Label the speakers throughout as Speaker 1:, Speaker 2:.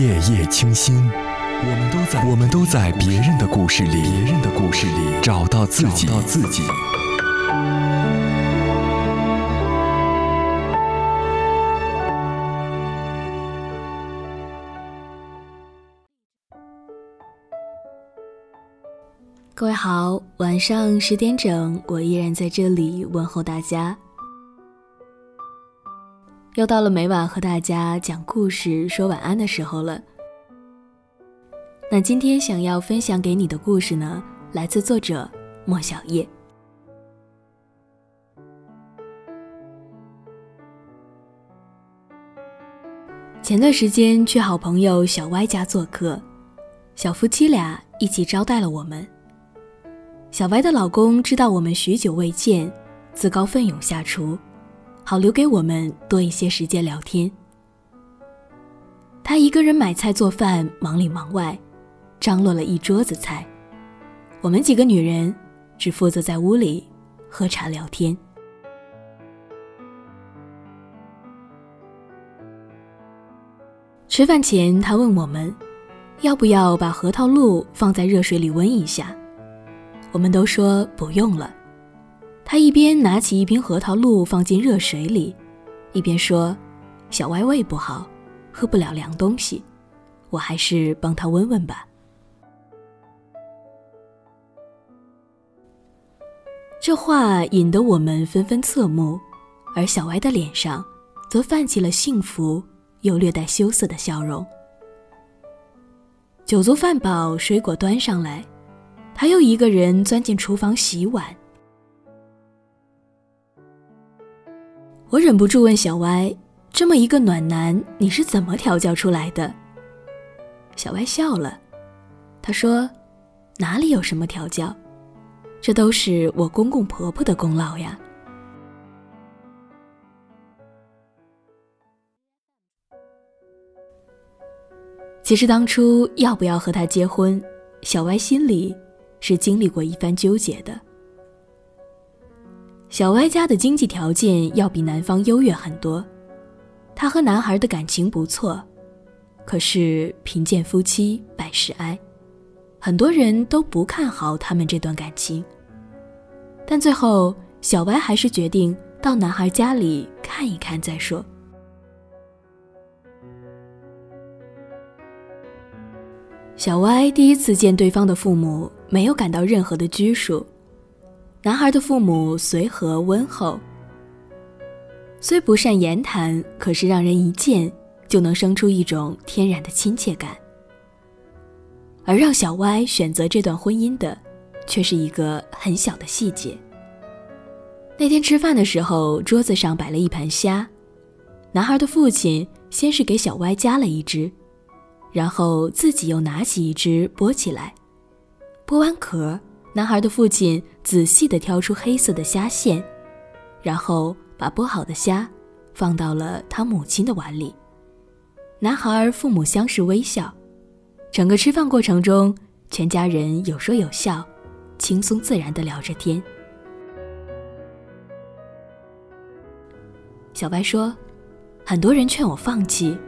Speaker 1: 夜夜清新，我们都在我们都在别人的故事里，别人的故事里找到自己，找到自己。
Speaker 2: 各位好，晚上十点整，我依然在这里问候大家。又到了每晚和大家讲故事、说晚安的时候了。那今天想要分享给你的故事呢，来自作者莫小叶。前段时间去好朋友小歪家做客，小夫妻俩一起招待了我们。小歪的老公知道我们许久未见，自告奋勇下厨，好留给我们多一些时间聊天。他一个人买菜做饭，忙里忙外，张罗了一桌子菜。我们几个女人只负责在屋里喝茶聊天。吃饭前，他问我们，要不要把核桃露放在热水里温一下。我们都说不用了。他一边拿起一瓶核桃露放进热水里，一边说：“小歪胃不好，喝不了凉东西，我还是帮他温温吧。”这话引得我们纷纷侧目，而小歪的脸上则泛起了幸福又略带羞涩的笑容。酒足饭饱，水果端上来。他又一个人钻进厨房洗碗，我忍不住问小歪：“这么一个暖男，你是怎么调教出来的？”小歪笑了，他说：“哪里有什么调教，这都是我公公婆婆的功劳呀。”其实当初要不要和他结婚，小歪心里。是经历过一番纠结的。小歪家的经济条件要比男方优越很多，他和男孩的感情不错，可是贫贱夫妻百事哀，很多人都不看好他们这段感情。但最后，小歪还是决定到男孩家里看一看再说。小歪第一次见对方的父母，没有感到任何的拘束。男孩的父母随和温厚，虽不善言谈，可是让人一见就能生出一种天然的亲切感。而让小歪选择这段婚姻的，却是一个很小的细节。那天吃饭的时候，桌子上摆了一盘虾，男孩的父亲先是给小歪夹了一只。然后自己又拿起一只剥起来，剥完壳，男孩的父亲仔细地挑出黑色的虾线，然后把剥好的虾放到了他母亲的碗里。男孩父母相视微笑，整个吃饭过程中，全家人有说有笑，轻松自然地聊着天。小白说：“很多人劝我放弃，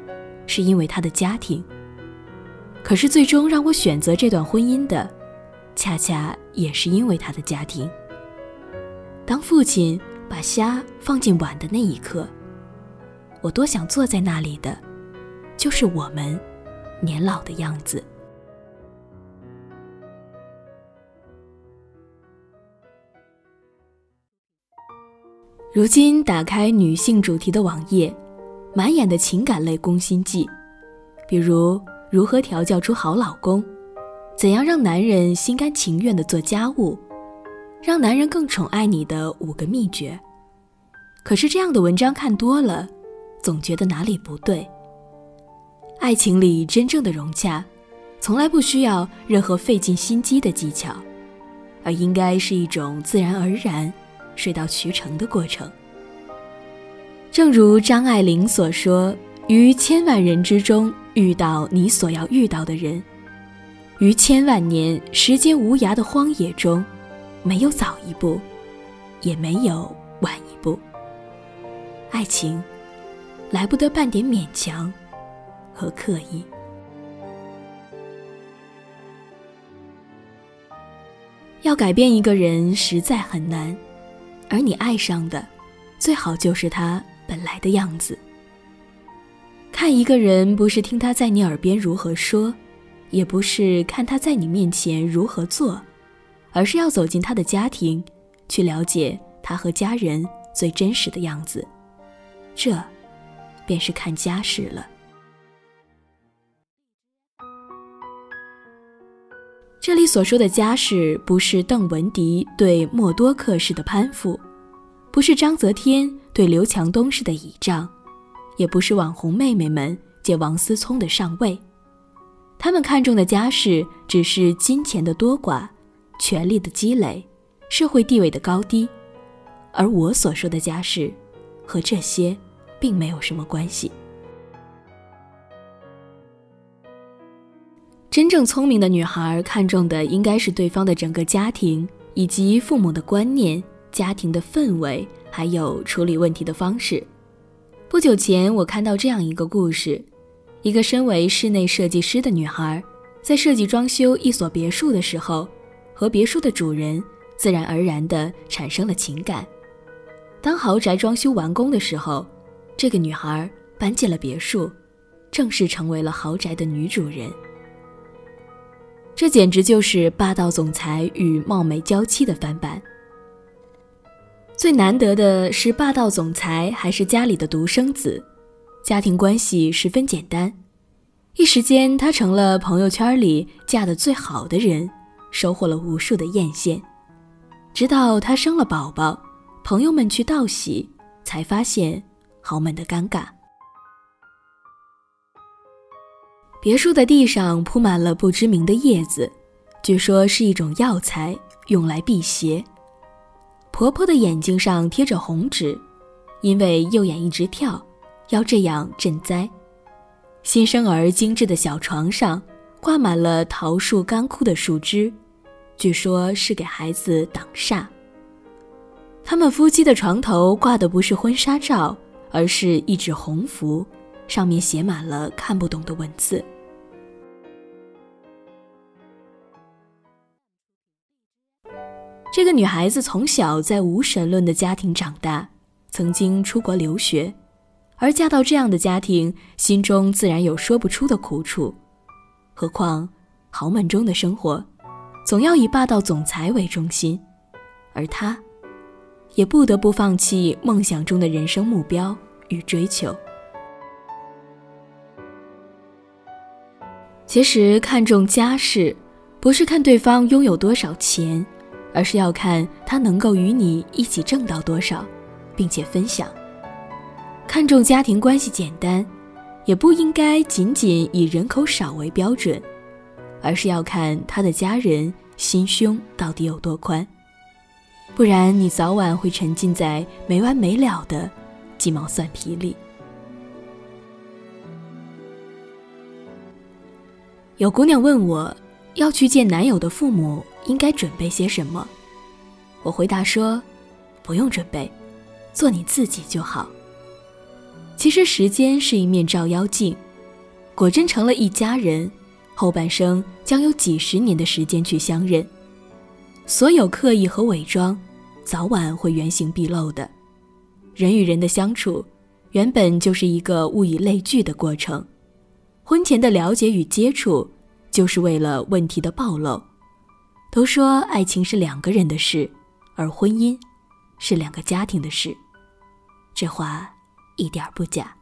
Speaker 2: 是因为他的家庭。”可是最终让我选择这段婚姻的，恰恰也是因为他的家庭。当父亲把虾放进碗的那一刻，我多想坐在那里的，就是我们年老的样子。如今打开女性主题的网页，满眼的情感类攻心计，比如。如何调教出好老公？怎样让男人心甘情愿地做家务？让男人更宠爱你的五个秘诀。可是这样的文章看多了，总觉得哪里不对。爱情里真正的融洽，从来不需要任何费尽心机的技巧，而应该是一种自然而然、水到渠成的过程。正如张爱玲所说。于千万人之中遇到你所要遇到的人，于千万年时间无涯的荒野中没有早一步也没有晚一步。爱情来不得半点勉强和刻意。要改变一个人实在很难而你爱上的最好就是他本来的样子。看一个人不是听他在你耳边如何说也不是看他在你面前如何做，而是要走进他的家庭，去了解他和家人最真实的样子。这，便是看家世了。这里所说的家世，不是邓文迪对默多克式的攀附，不是章泽天对刘强东式的倚仗，也不是网红妹妹们借王思聪的上位。他们看重的家世，只是金钱的多寡、权力的积累、社会地位的高低，而我所说的家世，和这些并没有什么关系。真正聪明的女孩看重的应该是对方的整个家庭，以及父母的观念、家庭的氛围，还有处理问题的方式。不久前，我看到这样一个故事：一个身为室内设计师的女孩，在设计装修一所别墅的时候，和别墅的主人自然而然地产生了情感。当豪宅装修完工的时候，这个女孩搬进了别墅，正式成为了豪宅的女主人。这简直就是霸道总裁与貌美娇妻的翻版。最难得的是，霸道总裁还是家里的独生子，家庭关系十分简单。一时间，她成了朋友圈里嫁得最好的人，收获了无数的艳羡。直到她生了宝宝，朋友们去道喜，才发现豪门的尴尬。别墅的地上铺满了不知名的叶子，据说是一种药材，用来辟邪。婆婆的眼睛上贴着红纸，因为右眼一直跳，要这样赈灾。新生儿精致的小床上挂满了桃树干枯的树枝，据说是给孩子挡煞。他们夫妻的床头挂的不是婚纱照，而是一纸红符，上面写满了看不懂的文字。这个女孩子从小在无神论的家庭长大，曾经出国留学，而嫁到这样的家庭，心中自然有说不出的苦楚。何况豪门中的生活，总要以霸道总裁为中心，而她，也不得不放弃梦想中的人生目标与追求。其实看重家世，不是看对方拥有多少钱。而是要看他能够与你一起挣到多少，并且分享。看重家庭关系简单，也不应该仅仅以人口少为标准，而是要看他的家人心胸到底有多宽。不然你早晚会沉浸在没完没了的鸡毛蒜皮里。有姑娘问我，要去见男友的父母。应该准备些什么？我回答说：“不用准备，做你自己就好。”其实时间是一面照妖镜，果真成了一家人，后半生将有几十年的时间去相认。所有刻意和伪装，早晚会原形毕露的。人与人的相处，原本就是一个物以类聚的过程。婚前的了解与接触，就是为了问题的暴露。都说爱情是两个人的事，而婚姻是两个家庭的事，这话一点不假。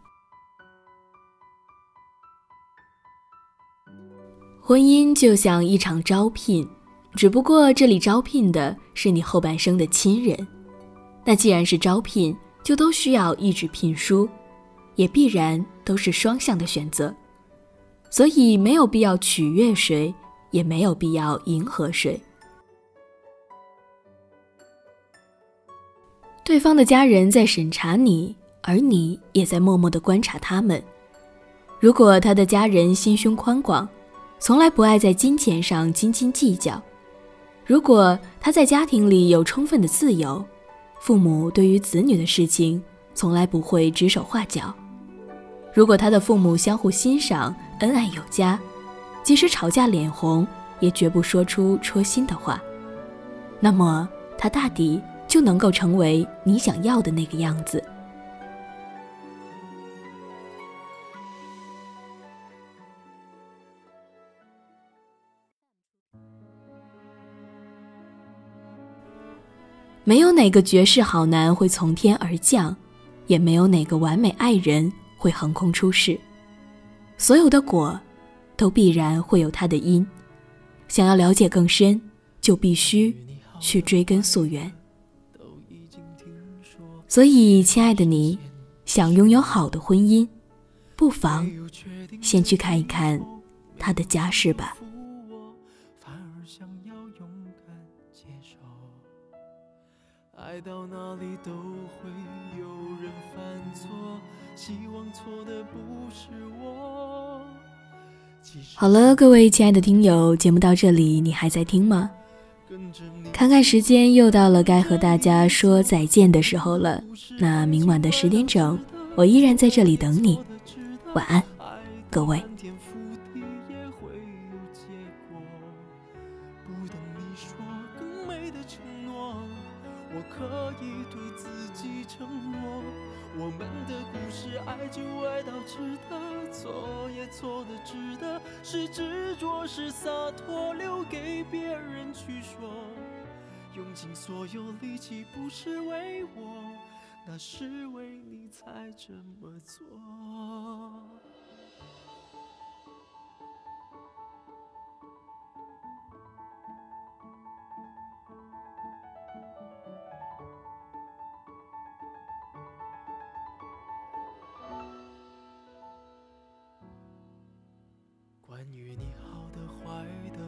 Speaker 2: 婚姻就像一场招聘，只不过这里招聘的是你后半生的亲人。那既然是招聘，就都需要一纸聘书，也必然都是双向的选择，所以没有必要取悦谁。也没有必要迎合谁。对方的家人在审查你，而你也在默默的观察他们。如果他的家人心胸宽广，从来不爱在金钱上斤斤计较；如果他在家庭里有充分的自由，父母对于子女的事情从来不会指手画脚；如果他的父母相互欣赏，恩爱有加。即使吵架脸红，也绝不说出戳心的话。
Speaker 3: 那么他大抵就能够成为你想要的那个样子。没有哪个绝世好男会从天而降，也没有哪个完美爱人会横空出世。所有的果，都必然会有它的因。想要了解更深，就必须去追根溯源。所以，亲爱的你，想拥有好的婚姻，不妨先去看一看他的家世吧。爱到哪里都会有人犯错，希望错的不是我。好了，各位亲爱的听友，节目到这里，你还在听吗？看看时间，又到了该和大家说再见的时候了。那明晚的十点整，我依然在这里等你。晚安，各位。就爱到值得，错也错的值得，是执着是洒脱，留给别人去说。用尽所有力气，不是为我，那是为你才这么做。关于你好的坏的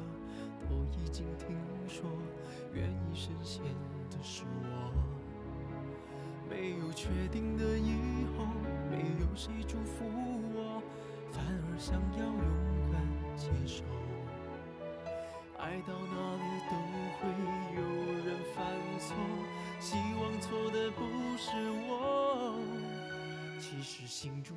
Speaker 3: 都已经听说，愿意深陷的是我。没有确定的以后，没有谁祝福我，反而想要勇敢接受。爱到哪里都会有人犯错，希望错的不是我。其实心中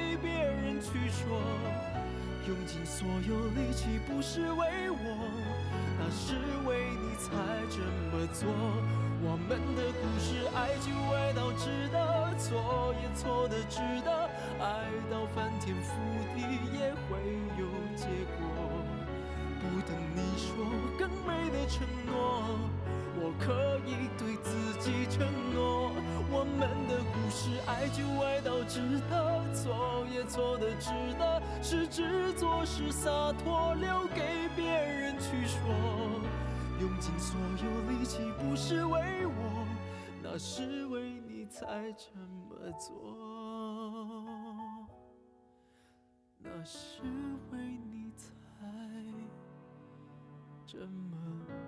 Speaker 3: 去说，用尽所有力气不是为我，那是为你才这么做。我们的故事，爱就爱到值得，错也错的值得，爱到翻天覆地也会有结果。不等你说更美的承诺，我可以对自己承诺。我们的故事，爱就爱到值得，错也错的值得，是执着是洒脱，留给别人去说。用尽所有力气不是为我，那是为你才这么做，那是为你才这么。